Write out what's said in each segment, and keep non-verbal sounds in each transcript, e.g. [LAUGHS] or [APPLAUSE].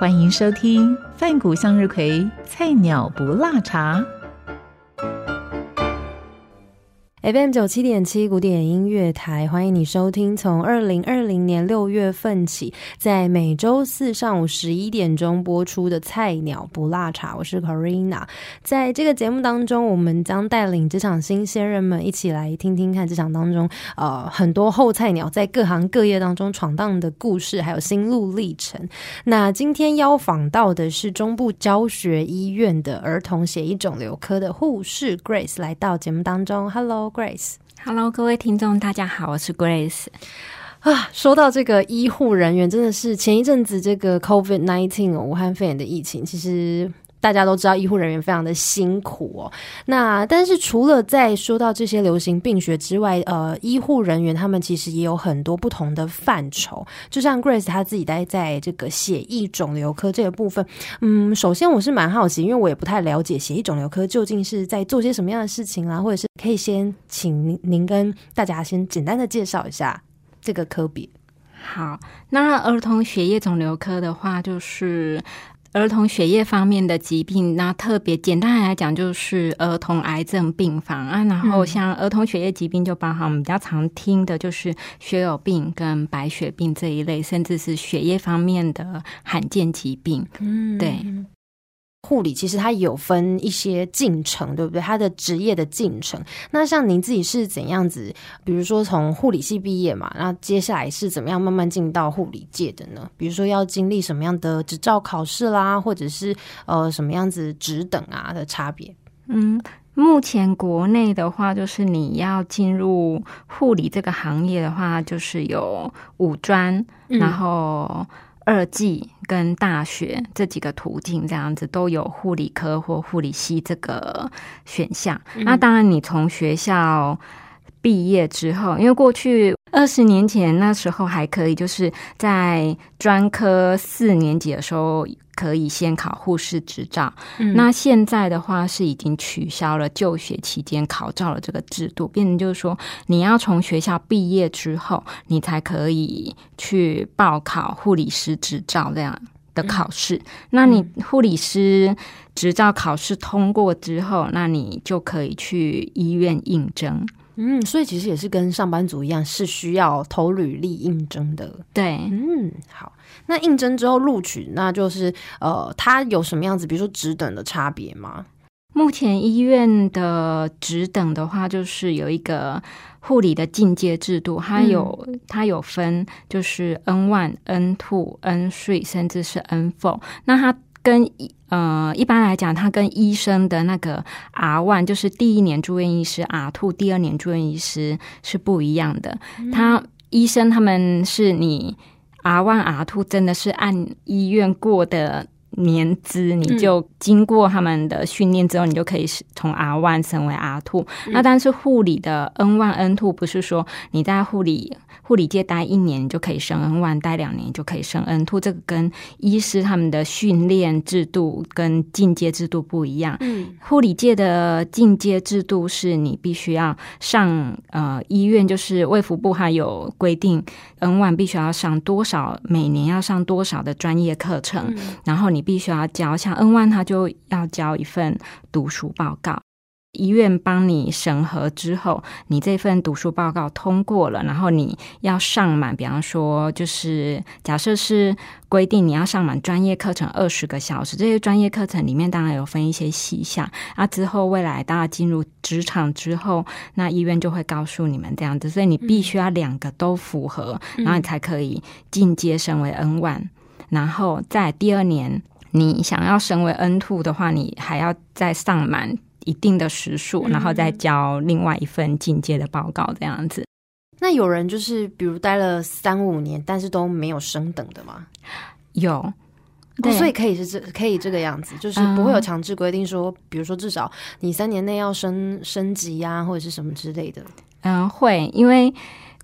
欢迎收听饭谷向日葵菜鸟不辣茶。FM 九七点七古典音乐台，欢迎你收听。从二零二零年六月份起，在每周四上午十一点钟播出的《菜鸟不辣茶》，我是 Karina。在这个节目当中，我们将带领职场新鲜人们一起来听听看职场当中呃很多后菜鸟在各行各业当中闯荡的故事，还有心路历程。那今天邀访到的是中部教学医院的儿童血液肿瘤科的护士 Grace 来到节目当中。Hello。Grace，Hello，各位听众，大家好，我是 Grace。啊，说到这个医护人员，真的是前一阵子这个 COVID nineteen 武汉肺炎的疫情，其实。大家都知道医护人员非常的辛苦哦。那但是除了在说到这些流行病学之外，呃，医护人员他们其实也有很多不同的范畴。就像 Grace 他自己待在这个血液肿瘤科这个部分，嗯，首先我是蛮好奇，因为我也不太了解血液肿瘤科究竟是在做些什么样的事情啦，或者是可以先请您您跟大家先简单的介绍一下这个科别。好，那儿童血液肿瘤科的话，就是。儿童血液方面的疾病，那特别简单来讲，就是儿童癌症病房啊。然后像儿童血液疾病，就包含我们比较常听的，就是血友病跟白血病这一类，甚至是血液方面的罕见疾病。嗯，对。护理其实它有分一些进程，对不对？它的职业的进程。那像您自己是怎样子？比如说从护理系毕业嘛，那接下来是怎么样慢慢进到护理界的呢？比如说要经历什么样的执照考试啦，或者是呃什么样子职等啊的差别？嗯，目前国内的话，就是你要进入护理这个行业的话，就是有五专，然后。二技跟大学这几个途径，这样子都有护理科或护理系这个选项。那当然，你从学校毕业之后，因为过去二十年前那时候还可以，就是在专科四年级的时候。可以先考护士执照，那现在的话是已经取消了就学期间考照的这个制度，变成就是说你要从学校毕业之后，你才可以去报考护理师执照这样的考试。那你护理师执照考试通过之后，那你就可以去医院应征。嗯，所以其实也是跟上班族一样，是需要投履历应征的。对，嗯，好。那应征之后录取，那就是呃，它有什么样子？比如说职等的差别吗？目前医院的职等的话，就是有一个护理的进阶制度，它有它有分，就是 N one、N two、N three，甚至是 N four。那它跟呃一般来讲，他跟医生的那个 R one，就是第一年住院医师，R two 第二年住院医师是不一样的。他医生他们是你。R one、R two 真的是按医院过的年资，你就经过他们的训练之后，你就可以从 R one 升为 R two。那但是护理的 N one、N two 不是说你在护理。护理界待一年，就可以升 N one；待两年就可以升 N two。这个跟医师他们的训练制度跟进阶制度不一样。嗯，护理界的进阶制度是你必须要上呃医院，就是卫福部还有规定，N one 必须要上多少，每年要上多少的专业课程，然后你必须要交，像 N one 他就要交一份读书报告。医院帮你审核之后，你这份读书报告通过了，然后你要上满，比方说，就是假设是规定你要上满专业课程二十个小时，这些专业课程里面当然有分一些细项。啊，之后未来大家进入职场之后，那医院就会告诉你们这样子，所以你必须要两个都符合，然后你才可以进阶升为 N one，然后在第二年你想要升为 N two 的话，你还要再上满。一定的时数，然后再交另外一份进阶的报告，这样子。那有人就是比如待了三五年，但是都没有升等的吗？有，对所以可以是这可以这个样子，就是不会有强制规定说，比如说至少你三年内要升升级呀、或者是什么之类的。嗯，会，因为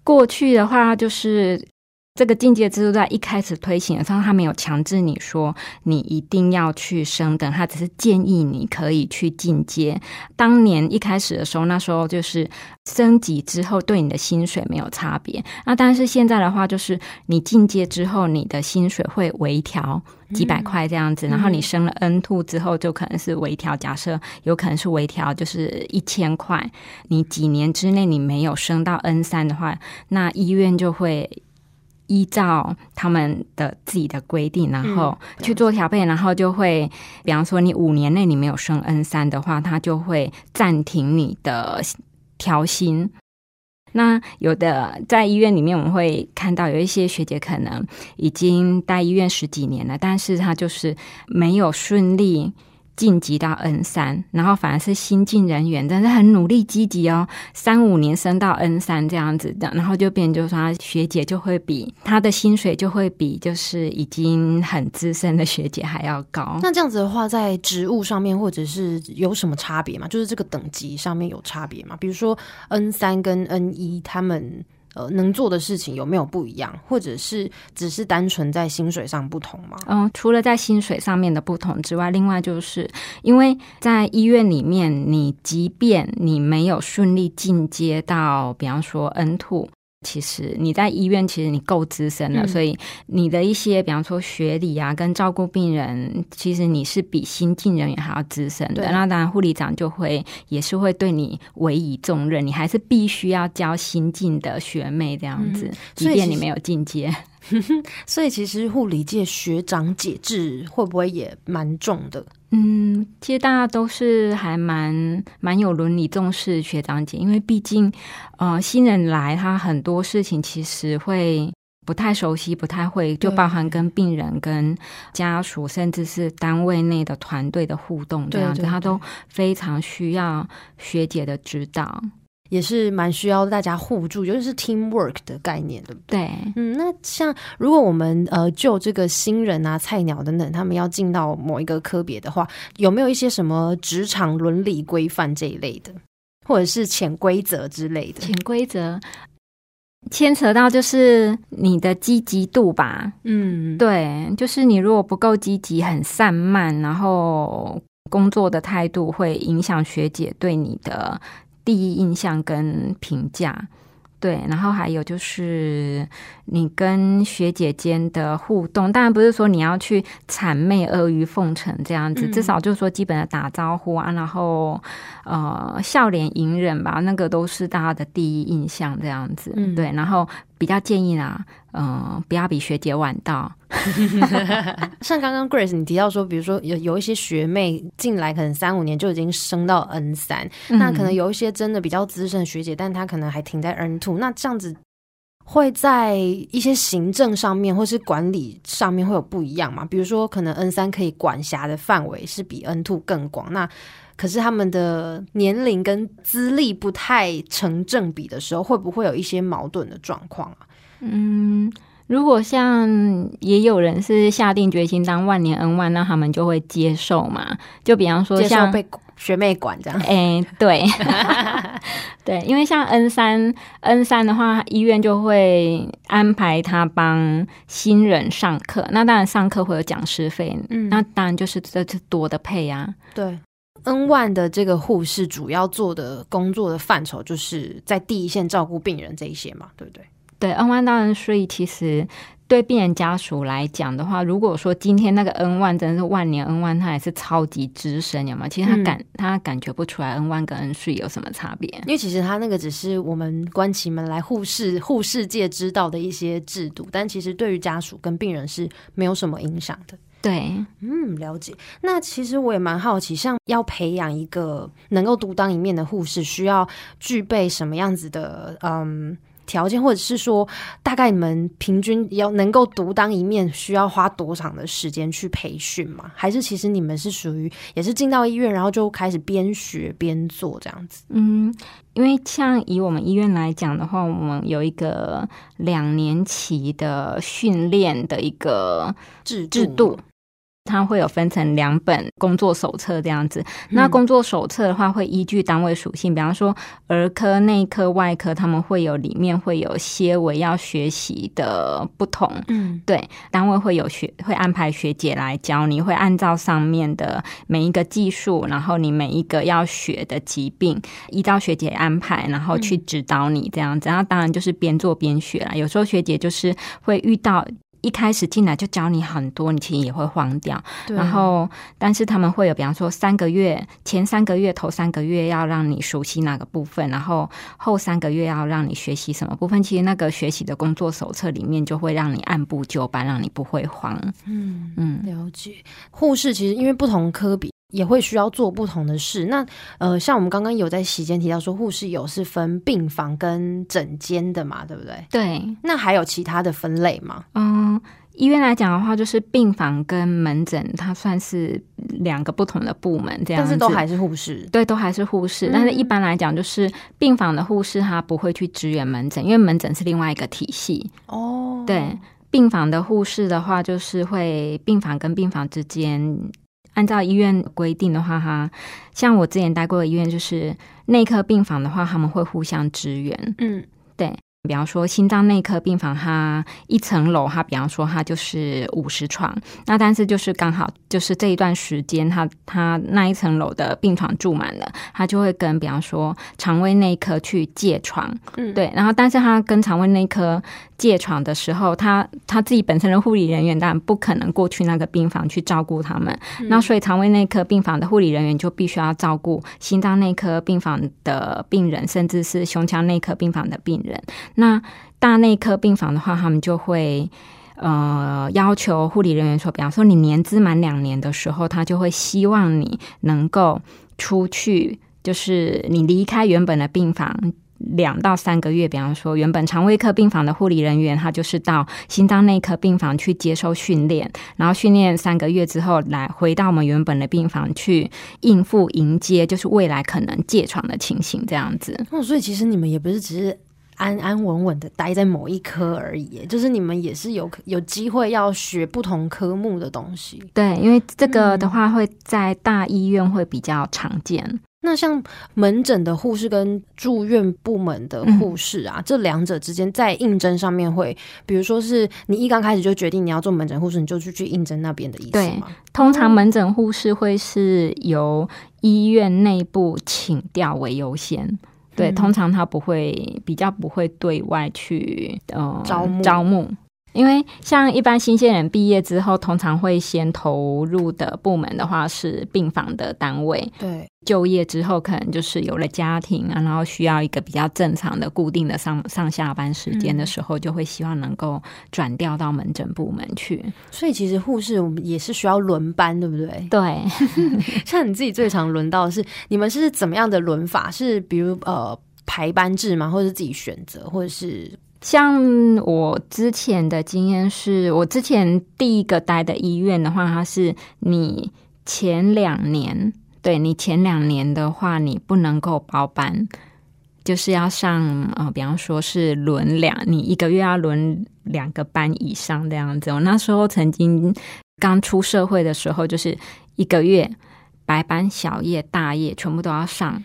过去的话就是。这个进阶制度在一开始推行的时候，他没有强制你说你一定要去升等，他只是建议你可以去进阶。当年一开始的时候，那时候就是升级之后对你的薪水没有差别。那但是现在的话，就是你进阶之后，你的薪水会微调几百块这样子，然后你升了 N two 之后，就可能是微调，假设有可能是微调，就是一千块。你几年之内你没有升到 N 三的话，那医院就会。依照他们的自己的规定，然后去做调配，然后就会，比方说你五年内你没有升 N 三的话，他就会暂停你的调薪。那有的在医院里面，我们会看到有一些学姐可能已经待医院十几年了，但是她就是没有顺利。晋级到 N 三，然后反而是新进人员，但是很努力积极哦，三五年升到 N 三这样子的，然后就变就说学姐就会比她的薪水就会比就是已经很资深的学姐还要高。那这样子的话，在职务上面或者是有什么差别吗？就是这个等级上面有差别吗？比如说 N 三跟 N 一，他们。呃，能做的事情有没有不一样，或者是只是单纯在薪水上不同吗？嗯，除了在薪水上面的不同之外，另外就是因为在医院里面，你即便你没有顺利进阶到，比方说 N two。其实你在医院，其实你够资深了，所以你的一些，比方说学历啊，跟照顾病人，其实你是比新进人员还要资深的。那当然，护理长就会也是会对你委以重任，你还是必须要教新进的学妹这样子，即便你没有进阶。[LAUGHS] 所以，其实护理界学长解制会不会也蛮重的？嗯，其实大家都是还蛮蛮有伦理重视学长姐，因为毕竟呃新人来，他很多事情其实会不太熟悉，不太会，就包含跟病人、跟家属，甚至是单位内的团队的互动这样子，他都非常需要学姐的指导。也是蛮需要大家互助，尤其是 teamwork 的概念，对不对？对，嗯，那像如果我们呃就这个新人啊、菜鸟等等，他们要进到某一个科别的话，有没有一些什么职场伦理规范这一类的，或者是潜规则之类的？潜规则牵扯到就是你的积极度吧？嗯，对，就是你如果不够积极、很散漫，然后工作的态度会影响学姐对你的。第一印象跟评价，对，然后还有就是你跟学姐间的互动，当然不是说你要去谄媚阿谀奉承这样子，至少就是说基本的打招呼啊，然后呃笑脸迎人吧，那个都是大家的第一印象这样子，对，然后比较建议啦，嗯，不要比学姐晚到。[LAUGHS] 像刚刚 Grace 你提到说，比如说有有一些学妹进来，可能三五年就已经升到 N 三，那可能有一些真的比较资深的学姐，但她可能还停在 N two，那这样子会在一些行政上面或是管理上面会有不一样嘛？比如说，可能 N 三可以管辖的范围是比 N two 更广，那可是他们的年龄跟资历不太成正比的时候，会不会有一些矛盾的状况啊？嗯。如果像也有人是下定决心当万年 N 万，那他们就会接受嘛？就比方说像被学妹管这样，哎，对，[LAUGHS] 对，因为像 N 三 N 三的话，医院就会安排他帮新人上课，那当然上课会有讲师费，嗯，那当然就是这这多的配啊。对，N 万的这个护士主要做的工作的范畴，就是在第一线照顾病人这一些嘛，对不对？对，N 万当然，所以其实对病人家属来讲的话，如果说今天那个 N 万真的是万年 N 万，他也是超级资深，有吗？其实他感他感觉不出来 N 万跟 N 税有什么差别，因为其实他那个只是我们关起门来护士护士界知道的一些制度，但其实对于家属跟病人是没有什么影响的。对，嗯，了解。那其实我也蛮好奇，像要培养一个能够独当一面的护士，需要具备什么样子的嗯？条件，或者是说，大概你们平均要能够独当一面，需要花多长的时间去培训吗？还是其实你们是属于也是进到医院，然后就开始边学边做这样子？嗯，因为像以我们医院来讲的话，我们有一个两年期的训练的一个制制度。它会有分成两本工作手册这样子。那工作手册的话，会依据单位属性，比方说儿科、内科、外科，他们会有里面会有些微要学习的不同。嗯，对，单位会有学会安排学姐来教你，会按照上面的每一个技术，然后你每一个要学的疾病，依照学姐安排，然后去指导你这样子。然后当然就是边做边学啦。有时候学姐就是会遇到。一开始进来就教你很多，你其实也会慌掉。然后，但是他们会有，比方说三个月前三个月头三个月要让你熟悉哪个部分，然后后三个月要让你学习什么部分。其实那个学习的工作手册里面就会让你按部就班，让你不会慌。嗯嗯，了解。护士其实因为不同科比。也会需要做不同的事。那呃，像我们刚刚有在席间提到说，护士有是分病房跟诊间的嘛，对不对？对。那还有其他的分类吗？嗯，医院来讲的话，就是病房跟门诊，它算是两个不同的部门，这样。但是都还是护士。对，都还是护士。但是一般来讲，就是病房的护士他不会去支援门诊，因为门诊是另外一个体系。哦。对，病房的护士的话，就是会病房跟病房之间。按照医院规定的话，哈，像我之前待过的医院，就是内科病房的话，他们会互相支援。嗯，对。比方说心脏内科病房，它一层楼，它比方说它就是五十床，那但是就是刚好就是这一段时间，它它那一层楼的病床住满了，它就会跟比方说肠胃内科去借床，嗯，对，然后但是它跟肠胃内科借床的时候，他他自己本身的护理人员当然不可能过去那个病房去照顾他们，那所以肠胃内科病房的护理人员就必须要照顾心脏内科病房的病人，甚至是胸腔内科病房的病人。那大内科病房的话，他们就会呃要求护理人员说，比方说你年资满两年的时候，他就会希望你能够出去，就是你离开原本的病房两到三个月。比方说，原本肠胃科病房的护理人员，他就是到心脏内科病房去接受训练，然后训练三个月之后，来回到我们原本的病房去应付迎接，就是未来可能借床的情形这样子。[LAUGHS] 哦，所以其实你们也不是只是。安安稳稳的待在某一科而已，就是你们也是有有机会要学不同科目的东西。对，因为这个的话会在大医院会比较常见。那像门诊的护士跟住院部门的护士啊，这两者之间在应征上面会，比如说是你一刚开始就决定你要做门诊护士，你就去去应征那边的意思吗？通常门诊护士会是由医院内部请调为优先。对，通常他不会比较不会对外去呃招募招募，因为像一般新鲜人毕业之后，通常会先投入的部门的话是病房的单位。对，就业之后可能就是有了家庭啊，然后需要一个比较正常的固定的上上下班时间的时候，就会希望能够转调到门诊部门去。所以其实护士我们也是需要轮班，对不对？对，[LAUGHS] [LAUGHS] 像你自己最常轮到的是你们是怎么样的轮法？是比如呃。排班制吗？或者是自己选择，或者是像我之前的经验是，我之前第一个待的医院的话，它是你前两年，对你前两年的话，你不能够包班，就是要上呃，比方说是轮两，你一个月要轮两个班以上这样子。我那时候曾经刚出社会的时候，就是一个月白班、小夜、大夜全部都要上。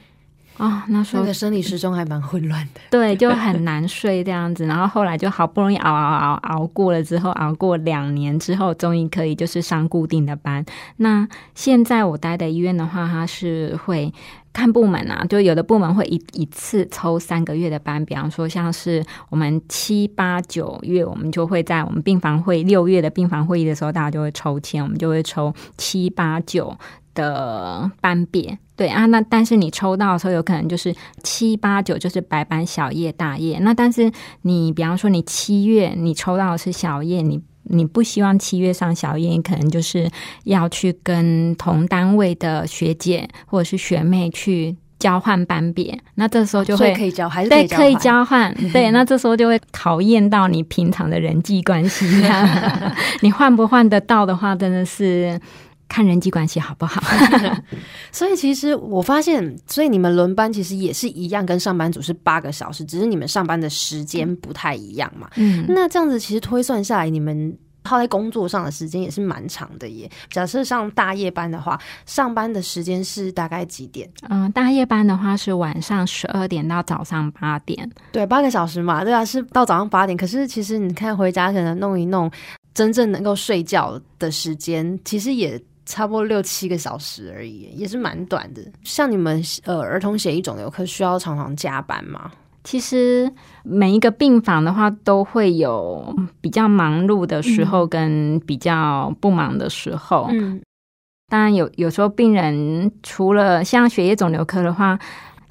哦，那时候的生理时钟还蛮混乱的，对，就很难睡这样子。然后后来就好不容易熬熬熬熬过了之后，熬过两年之后，终于可以就是上固定的班。那现在我待的医院的话，它是会看部门啊，就有的部门会一一次抽三个月的班，比方说像是我们七八九月，我们就会在我们病房会六月的病房会议的时候，大家就会抽签，我们就会抽七八九。的班别对啊，那但是你抽到的时候，有可能就是七八九就是白班、小夜、大夜。那但是你比方说你七月你抽到的是小夜，你你不希望七月上小夜，你可能就是要去跟同单位的学姐或者是学妹去交换班别。那这时候就会可以交还是对可以交换 [LAUGHS] 对，那这时候就会考验到你平常的人际关系。[LAUGHS] 你换不换得到的话，真的是。看人际关系好不好？[LAUGHS] 所以其实我发现，所以你们轮班其实也是一样，跟上班族是八个小时，只是你们上班的时间不太一样嘛。嗯，那这样子其实推算下来，你们耗在工作上的时间也是蛮长的耶。假设上大夜班的话，上班的时间是大概几点？嗯，大夜班的话是晚上十二点到早上八点，对，八个小时嘛，对啊，是到早上八点。可是其实你看回家可能弄一弄，真正能够睡觉的时间，其实也。差不多六七个小时而已，也是蛮短的。像你们呃儿童血液肿瘤科需要常常加班吗？其实每一个病房的话都会有比较忙碌的时候跟比较不忙的时候。嗯，当然有有时候病人除了像血液肿瘤科的话。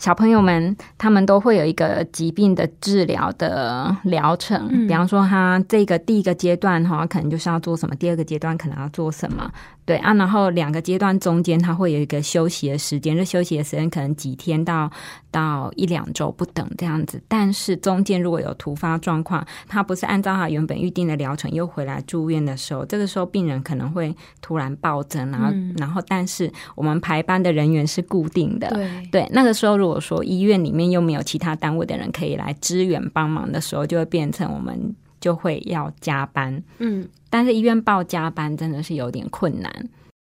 小朋友们，他们都会有一个疾病的治疗的疗程，比方说，他这个第一个阶段哈，可能就是要做什么；第二个阶段可能要做什么。对啊，然后两个阶段中间，他会有一个休息的时间，这休息的时间可能几天到到一两周不等这样子。但是中间如果有突发状况，他不是按照他原本预定的疗程又回来住院的时候，这个时候病人可能会突然暴增，然后然后但是我们排班的人员是固定的，对对，那个时候如果说医院里面又没有其他单位的人可以来支援帮忙的时候，就会变成我们就会要加班。嗯，但是医院报加班真的是有点困难，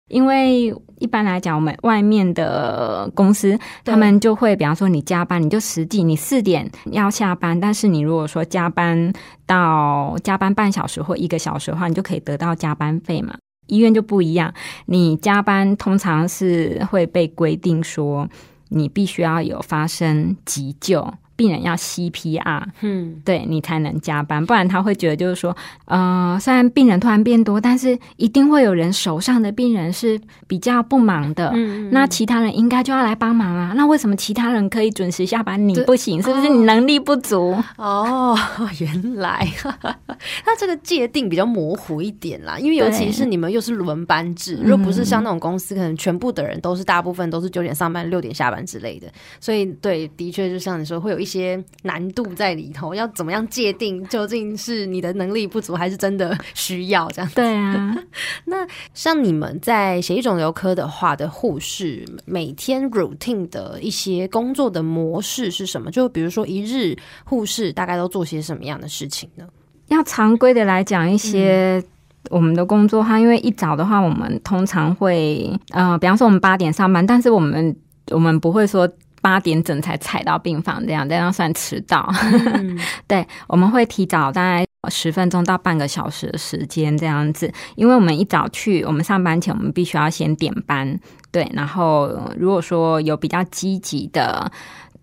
因为一般来讲，我们外面的公司他们就会，比方说你加班，你就实际你四点要下班，但是你如果说加班到加班半小时或一个小时的话，你就可以得到加班费嘛。医院就不一样，你加班通常是会被规定说。你必须要有发生急救。病人要 CPR，嗯，对你才能加班，不然他会觉得就是说，呃，虽然病人突然变多，但是一定会有人手上的病人是比较不忙的，嗯，那其他人应该就要来帮忙啊。那为什么其他人可以准时下班，你不行？是不是你能力不足？哦，[LAUGHS] 原来，[LAUGHS] 那这个界定比较模糊一点啦，因为尤其是你们又是轮班制，如果不是像那种公司，可能全部的人都是大部分都是九点上班，六点下班之类的，所以对，的确就像你说，会有一些。些难度在里头，要怎么样界定究竟是你的能力不足，还是真的需要这样？对啊，[LAUGHS] 那像你们在血液肿瘤科的话的护士，每天 routine 的一些工作的模式是什么？就比如说一日护士大概都做些什么样的事情呢？要常规的来讲，一些我们的工作哈，因为一早的话，我们通常会呃，比方说我们八点上班，但是我们我们不会说。八点整才踩到病房，这样这样算迟到。[LAUGHS] 对，我们会提早大概十分钟到半个小时的时间这样子，因为我们一早去，我们上班前我们必须要先点班。对，然后如果说有比较积极的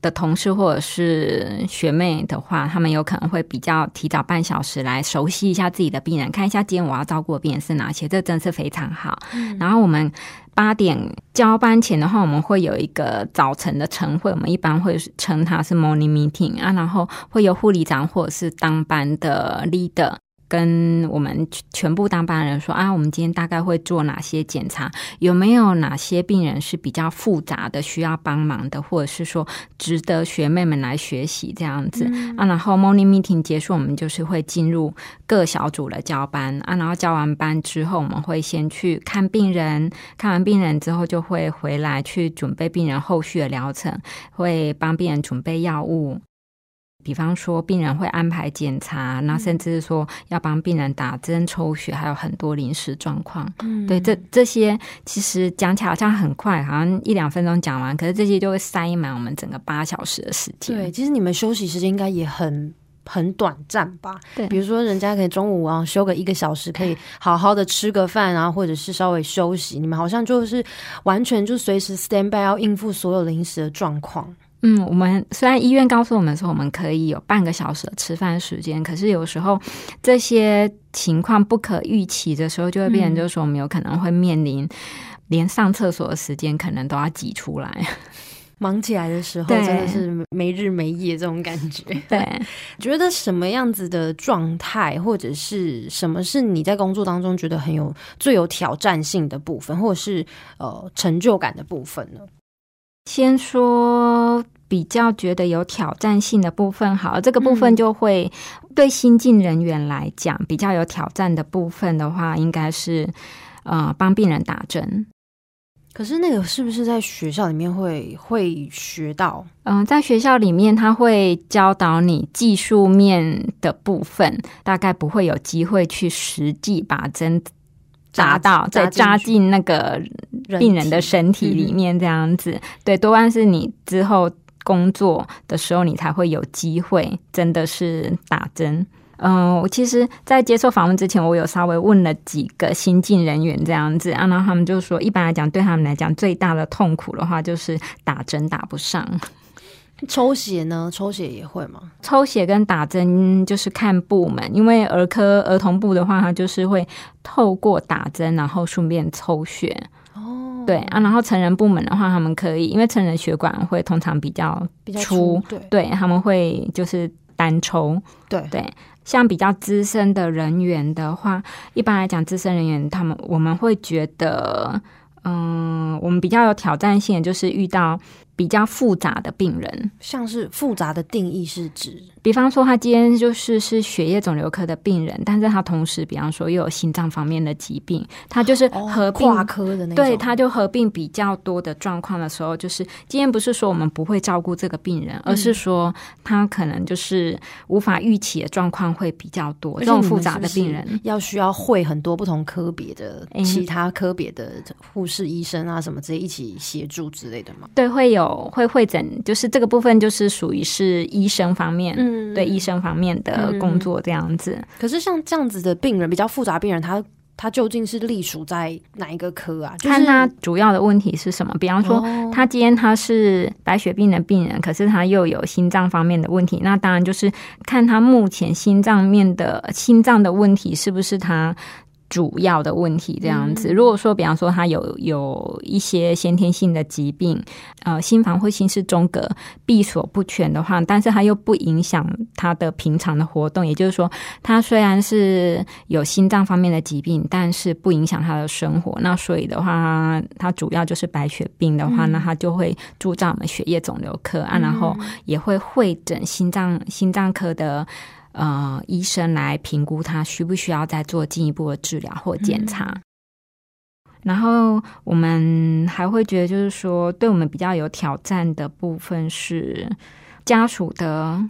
的同事或者是学妹的话，他们有可能会比较提早半小时来熟悉一下自己的病人，看一下今天我要照顾的病人是哪些，这真是非常好。然后我们。八点交班前的话，我们会有一个早晨的晨会，我们一般会称它是 morning meeting 啊，然后会有护理长或者是当班的 leader。跟我们全部当班人说啊，我们今天大概会做哪些检查？有没有哪些病人是比较复杂的，需要帮忙的，或者是说值得学妹们来学习这样子啊？然后 morning meeting 结束，我们就是会进入各小组的交班啊。然后交完班之后，我们会先去看病人，看完病人之后就会回来去准备病人后续的疗程，会帮病人准备药物。比方说，病人会安排检查，那甚至是说要帮病人打针、抽血，还有很多临时状况。嗯，对，这这些其实讲起来好像很快，好像一两分钟讲完，可是这些就会塞满我们整个八小时的时间。对，其实你们休息时间应该也很很短暂吧？对，比如说人家可以中午啊休个一个小时，可以好好的吃个饭啊，或者是稍微休息。你们好像就是完全就随时 stand by 要应付所有临时的状况。嗯，我们虽然医院告诉我们说我们可以有半个小时的吃饭时间，可是有时候这些情况不可预期的时候，就会变成就是说我们有可能会面临连上厕所的时间可能都要挤出来。忙起来的时候真的是没日没夜这种感觉。对，[LAUGHS] 觉得什么样子的状态，或者是什么是你在工作当中觉得很有最有挑战性的部分，或者是呃成就感的部分呢？先说比较觉得有挑战性的部分，好，这个部分就会对新进人员来讲比较有挑战的部分的话，应该是呃帮病人打针。可是那个是不是在学校里面会会学到？嗯，在学校里面他会教导你技术面的部分，大概不会有机会去实际把针打到再扎进那个病人的身体里面这样子。对，多半是你之后工作的时候，你才会有机会真的是打针。嗯，我其实，在接受访问之前，我有稍微问了几个新进人员这样子，然后他们就说，一般来讲，对他们来讲，最大的痛苦的话就是打针打不上。抽血呢？抽血也会吗？抽血跟打针就是看部门，因为儿科儿童部的话，它就是会透过打针，然后顺便抽血。哦，对啊，然后成人部门的话，他们可以，因为成人血管会通常比较比较粗，对，对他们会就是单抽，对对。像比较资深的人员的话，一般来讲，资深人员他们我们会觉得，嗯，我们比较有挑战性，就是遇到。比较复杂的病人，像是复杂的定义是指，比方说他今天就是是血液肿瘤科的病人，但是他同时，比方说又有心脏方面的疾病，他就是合并跨科的那种，对，他就合并比较多的状况的时候，就是今天不是说我们不会照顾这个病人，而是说他可能就是无法预期的状况会比较多，这种复杂的病人要需要会很多不同科别的其他科别的护士、医生啊什么之类一起协助之类的吗？对，会有。会会诊，就是这个部分，就是属于是医生方面，嗯，对医生方面的工作这样子。可是像这样子的病人，比较复杂病人，他他究竟是隶属在哪一个科啊？看他主要的问题是什么。比方说，他今天他是白血病的病人，可是他又有心脏方面的问题，那当然就是看他目前心脏面的心脏的问题是不是他。主要的问题这样子，如果说比方说他有有一些先天性的疾病，呃，心房或心室中隔闭锁不全的话，但是他又不影响他的平常的活动，也就是说，他虽然是有心脏方面的疾病，但是不影响他的生活。那所以的话，他主要就是白血病的话，那他就会住在我们血液肿瘤科啊，然后也会会诊心脏心脏科的。呃，医生来评估他需不需要再做进一步的治疗或检查。然后我们还会觉得，就是说，对我们比较有挑战的部分是家属的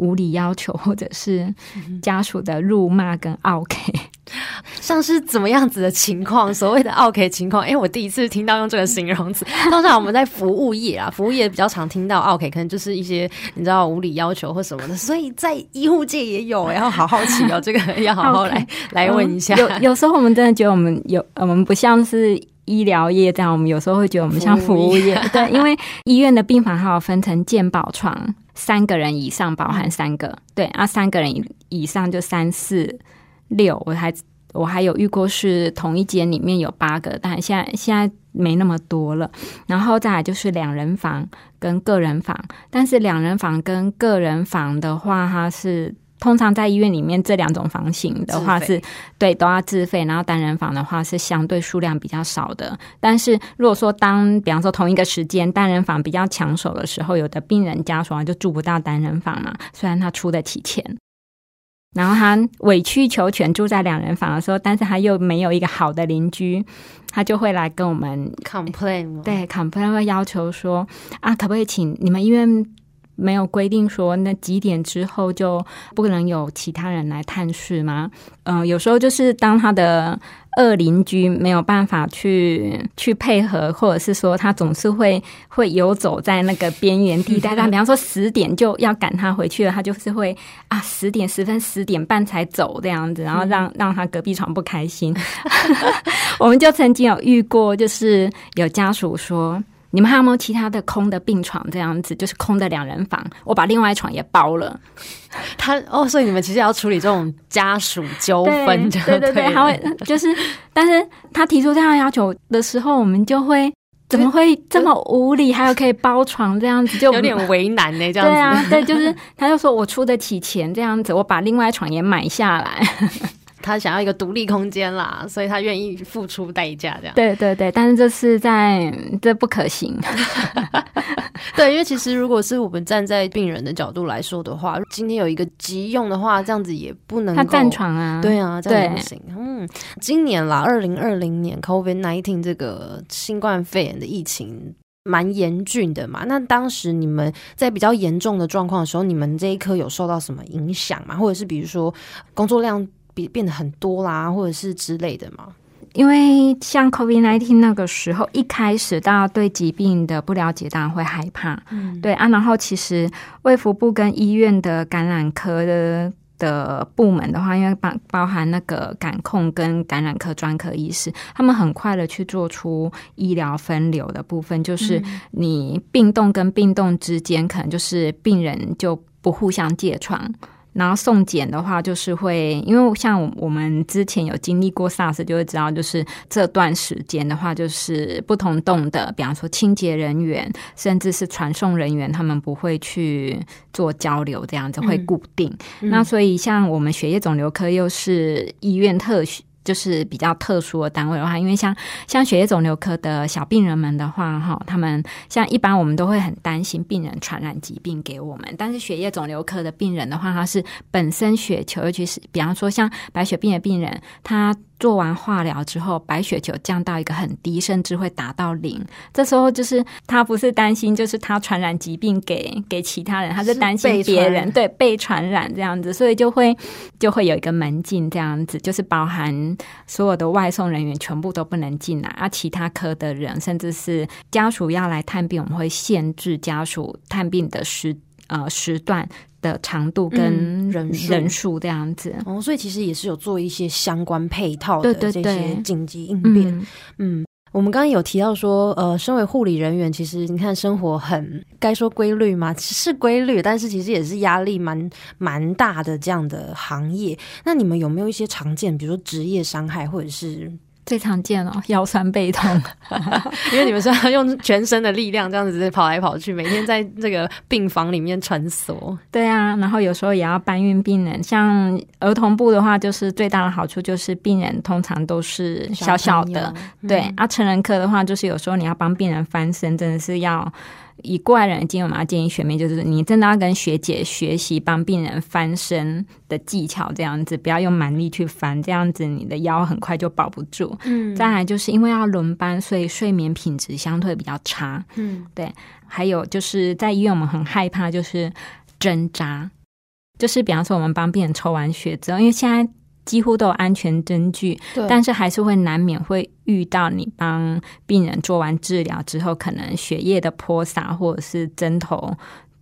无理要求，[LAUGHS] 或者是家属的辱骂跟 OK。[LAUGHS] 像是怎么样子的情况？所谓的 OK 情况，哎，我第一次听到用这个形容词。[LAUGHS] 通常我们在服务业啊，服务业比较常听到 OK，可能就是一些你知道无理要求或什么的。所以在医护界也有，然后好好奇哦，这个要好好来来问一下。有有时候我们真的觉得我们有，我们不像是医疗业这样，我们有时候会觉得我们像服务业。[LAUGHS] 对，因为医院的病房还有分成健保床，三个人以上包含三个，对啊，三个人以上就三四六，我还。我还有遇过是同一间里面有八个，但现在现在没那么多了。然后再来就是两人房跟个人房，但是两人房跟个人房的话，它是通常在医院里面这两种房型的话是对都要自费，然后单人房的话是相对数量比较少的。但是如果说当比方说同一个时间单人房比较抢手的时候，有的病人家属啊就住不到单人房嘛，虽然他出得起钱。然后他委曲求全住在两人房的时候，但是他又没有一个好的邻居，他就会来跟我们 complain，对 complain 会要求说啊，可不可以请你们医院没有规定说那几点之后就不能有其他人来探视吗？嗯，有时候就是当他的。二邻居没有办法去去配合，或者是说他总是会会游走在那个边缘地带。[LAUGHS] 但比方说十点就要赶他回去了，他就是会啊十点十分、十点半才走这样子，然后让让他隔壁床不开心。[LAUGHS] 我们就曾经有遇过，就是有家属说。你们还有没有其他的空的病床？这样子就是空的两人房，我把另外一床也包了。他哦，所以你们其实要处理这种家属纠纷，对对对，他会就是，但是他提出这样要求的时候，我们就会怎么会这么无理？还有可以包床这样子，就 [LAUGHS] 有点为难呢。这样子，对啊，对，就是他就说我出得起钱这样子，我把另外一床也买下来。他想要一个独立空间啦，所以他愿意付出代价这样。对对对，但是这是在这不可行。[LAUGHS] 对，因为其实如果是我们站在病人的角度来说的话，今天有一个急用的话，这样子也不能他占床啊，对啊，这样不行。嗯，今年啦，二零二零年 COVID nineteen 这个新冠肺炎的疫情蛮严峻的嘛。那当时你们在比较严重的状况的时候，你们这一科有受到什么影响吗？或者是比如说工作量比变得很多啦，或者是之类的吗？因为像 COVID-19 那个时候，一开始大家对疾病的不了解，当然会害怕。嗯，对啊。然后其实卫福部跟医院的感染科的的部门的话，因为包包含那个感控跟感染科专科医师，他们很快的去做出医疗分流的部分，就是你病栋跟病栋之间，可能就是病人就不互相借床。然后送检的话，就是会，因为像我们之前有经历过 SARS，就会知道，就是这段时间的话，就是不同栋的，比方说清洁人员，甚至是传送人员，他们不会去做交流，这样子会固定。那所以，像我们血液肿瘤科又是医院特许。就是比较特殊的单位的话，因为像像血液肿瘤科的小病人们的话，哈，他们像一般我们都会很担心病人传染疾病给我们，但是血液肿瘤科的病人的话，他是本身血球，尤其是比方说像白血病的病人，他。做完化疗之后，白血球降到一个很低，甚至会达到零。这时候就是他不是担心，就是他传染疾病给给其他人，他是担心别人对被传染这样子，所以就会就会有一个门禁这样子，就是包含所有的外送人员全部都不能进来，而其他科的人，甚至是家属要来探病，我们会限制家属探病的时呃时段。的长度跟人人数这样子哦，所以其实也是有做一些相关配套的这些紧急应变。嗯，我们刚刚有提到说，呃，身为护理人员，其实你看生活很该说规律吗？[LAUGHS] 是规律，但是其实也是压力蛮蛮大的这样的行业。那你们有没有一些常见，比如说职业伤害，或者是？最常见哦，[LAUGHS] 腰酸背痛，[LAUGHS] 因为你们是要用全身的力量这样子跑来跑去，每天在这个病房里面穿梭。对啊，然后有时候也要搬运病人。像儿童部的话，就是最大的好处就是病人通常都是小小的。对啊，成人科的话，就是有时候你要帮病人翻身，真的是要。以过来人的经验我们要，建议学妹就是你真的要跟学姐学习帮病人翻身的技巧，这样子不要用蛮力去翻，这样子你的腰很快就保不住。嗯，再来就是因为要轮班，所以睡眠品质相对比较差。嗯，对。还有就是在医院，我们很害怕就是针扎，就是比方说我们帮病人抽完血之后，因为现在。几乎都有安全针据，但是还是会难免会遇到你帮病人做完治疗之后，可能血液的泼洒或者是针头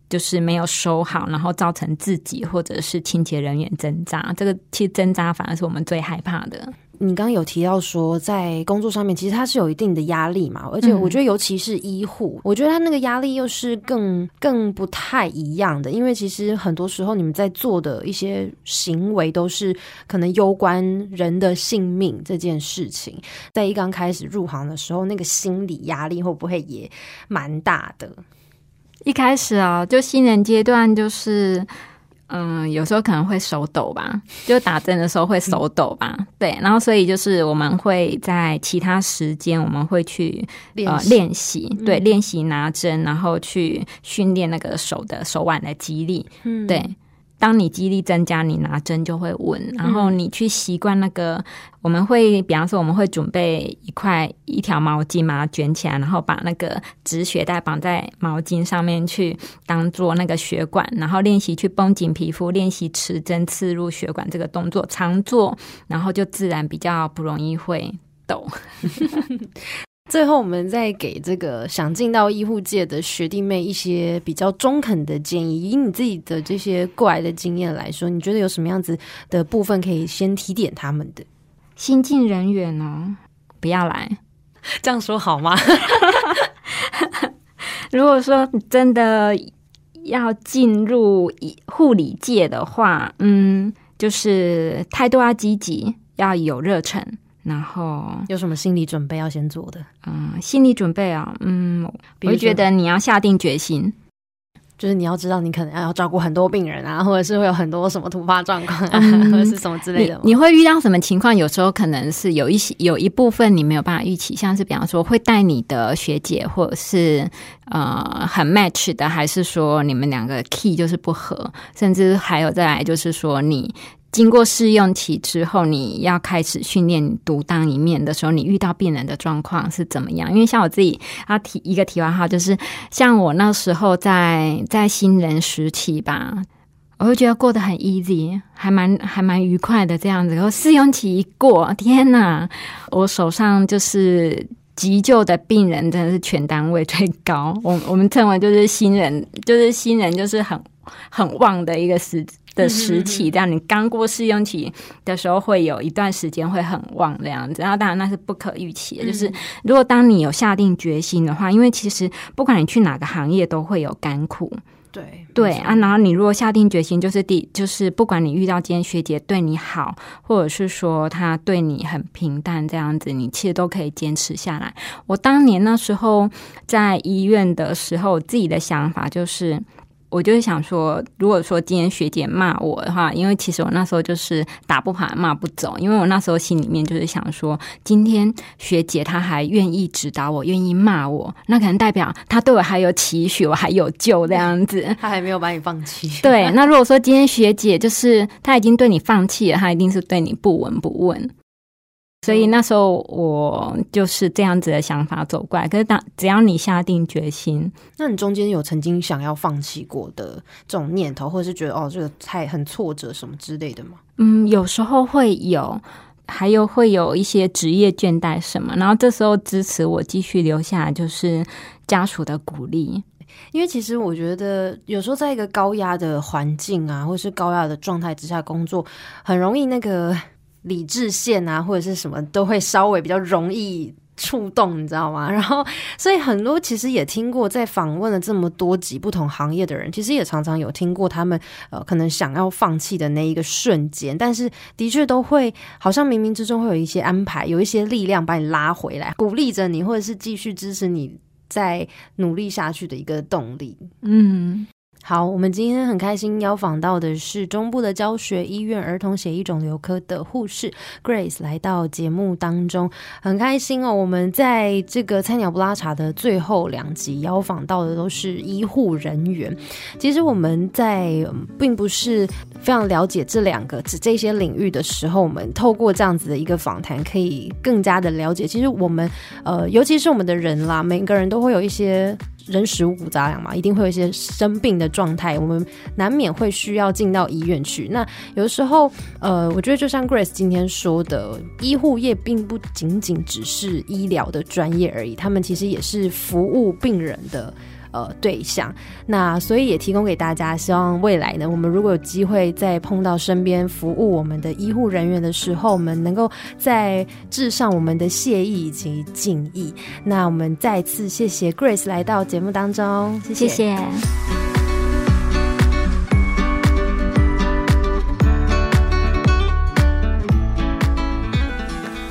就是没有收好，然后造成自己或者是清洁人员针扎。这个其实针扎反而是我们最害怕的。你刚刚有提到说，在工作上面其实他是有一定的压力嘛，而且我觉得尤其是医护，我觉得他那个压力又是更更不太一样的，因为其实很多时候你们在做的一些行为都是可能攸关人的性命这件事情，在一刚开始入行的时候，那个心理压力会不会也蛮大的？一开始啊，就新人阶段就是。嗯，有时候可能会手抖吧，[LAUGHS] 就打针的时候会手抖吧。对，然后所以就是我们会在其他时间，我们会去呃练习，对，练习拿针，然后去训练那个手的手腕的肌力。嗯，对。当你肌力增加，你拿针就会稳。然后你去习惯那个，我们会，比方说，我们会准备一块一条毛巾嘛，卷起来，然后把那个止血带绑在毛巾上面去当做那个血管，然后练习去绷紧皮肤，练习持针刺入血管这个动作，常做，然后就自然比较不容易会抖。[LAUGHS] 最后，我们再给这个想进到医护界的学弟妹一些比较中肯的建议。以你自己的这些过来的经验来说，你觉得有什么样子的部分可以先提点他们的新进人员呢？不要来，[LAUGHS] 这样说好吗？如果说真的要进入护理界的话，嗯，就是态度要积极，要有热忱。然后有什么心理准备要先做的？嗯，心理准备啊，嗯，我觉得你要下定决心，就是你要知道，你可能要照顾很多病人啊，[LAUGHS] 或者是会有很多什么突发状况啊，[LAUGHS] 或者是什么之类的。你你会遇到什么情况？有时候可能是有一些有一部分你没有办法预期，像是比方说会带你的学姐，或者是呃很 match 的，还是说你们两个 key 就是不合，甚至还有再来就是说你。经过试用期之后，你要开始训练独当一面的时候，你遇到病人的状况是怎么样？因为像我自己要提一个题外话，就是像我那时候在在新人时期吧，我会觉得过得很 easy，还蛮还蛮愉快的这样子。然后试用期一过，天哪，我手上就是急救的病人真的是全单位最高。我我们称为就是新人，就是新人就是很很旺的一个时。的实体，这样你刚过试用期的时候，会有一段时间会很旺这样子。然后当然那是不可预期的，就是如果当你有下定决心的话，因为其实不管你去哪个行业都会有甘苦。对对啊，然后你如果下定决心，就是第就是不管你遇到今天学姐对你好，或者是说她对你很平淡这样子，你其实都可以坚持下来。我当年那时候在医院的时候，自己的想法就是。我就是想说，如果说今天学姐骂我的话，因为其实我那时候就是打不跑骂不走，因为我那时候心里面就是想说，今天学姐她还愿意指导我，愿意骂我，那可能代表她对我还有期许，我还有救这样子，她 [LAUGHS] 还没有把你放弃。对，那如果说今天学姐就是她已经对你放弃了，她一定是对你不闻不问。所以那时候我就是这样子的想法走过来。可是当只要你下定决心，那你中间有曾经想要放弃过的这种念头，或者是觉得哦这个太很挫折什么之类的吗？嗯，有时候会有，还有会有一些职业倦怠什么。然后这时候支持我继续留下来，就是家属的鼓励。因为其实我觉得有时候在一个高压的环境啊，或是高压的状态之下工作，很容易那个。理智线啊，或者是什么都会稍微比较容易触动，你知道吗？[LAUGHS] 然后，所以很多其实也听过，在访问了这么多集不同行业的人，其实也常常有听过他们呃，可能想要放弃的那一个瞬间，但是的确都会好像冥冥之中会有一些安排，有一些力量把你拉回来，鼓励着你，或者是继续支持你在努力下去的一个动力。嗯。好，我们今天很开心邀访到的是中部的教学医院儿童血液肿瘤科的护士 Grace 来到节目当中，很开心哦。我们在这个菜鸟不拉茶的最后两集邀访到的都是医护人员。其实我们在并不是非常了解这两个这些领域的时候，我们透过这样子的一个访谈，可以更加的了解。其实我们呃，尤其是我们的人啦，每个人都会有一些。人食五谷杂粮嘛，一定会有一些生病的状态，我们难免会需要进到医院去。那有时候，呃，我觉得就像 Grace 今天说的，医护业并不仅仅只是医疗的专业而已，他们其实也是服务病人的。呃，对象，那所以也提供给大家，希望未来呢，我们如果有机会再碰到身边服务我们的医护人员的时候，我们能够在致上我们的谢意以及敬意。那我们再次谢谢 Grace 来到节目当中，谢谢。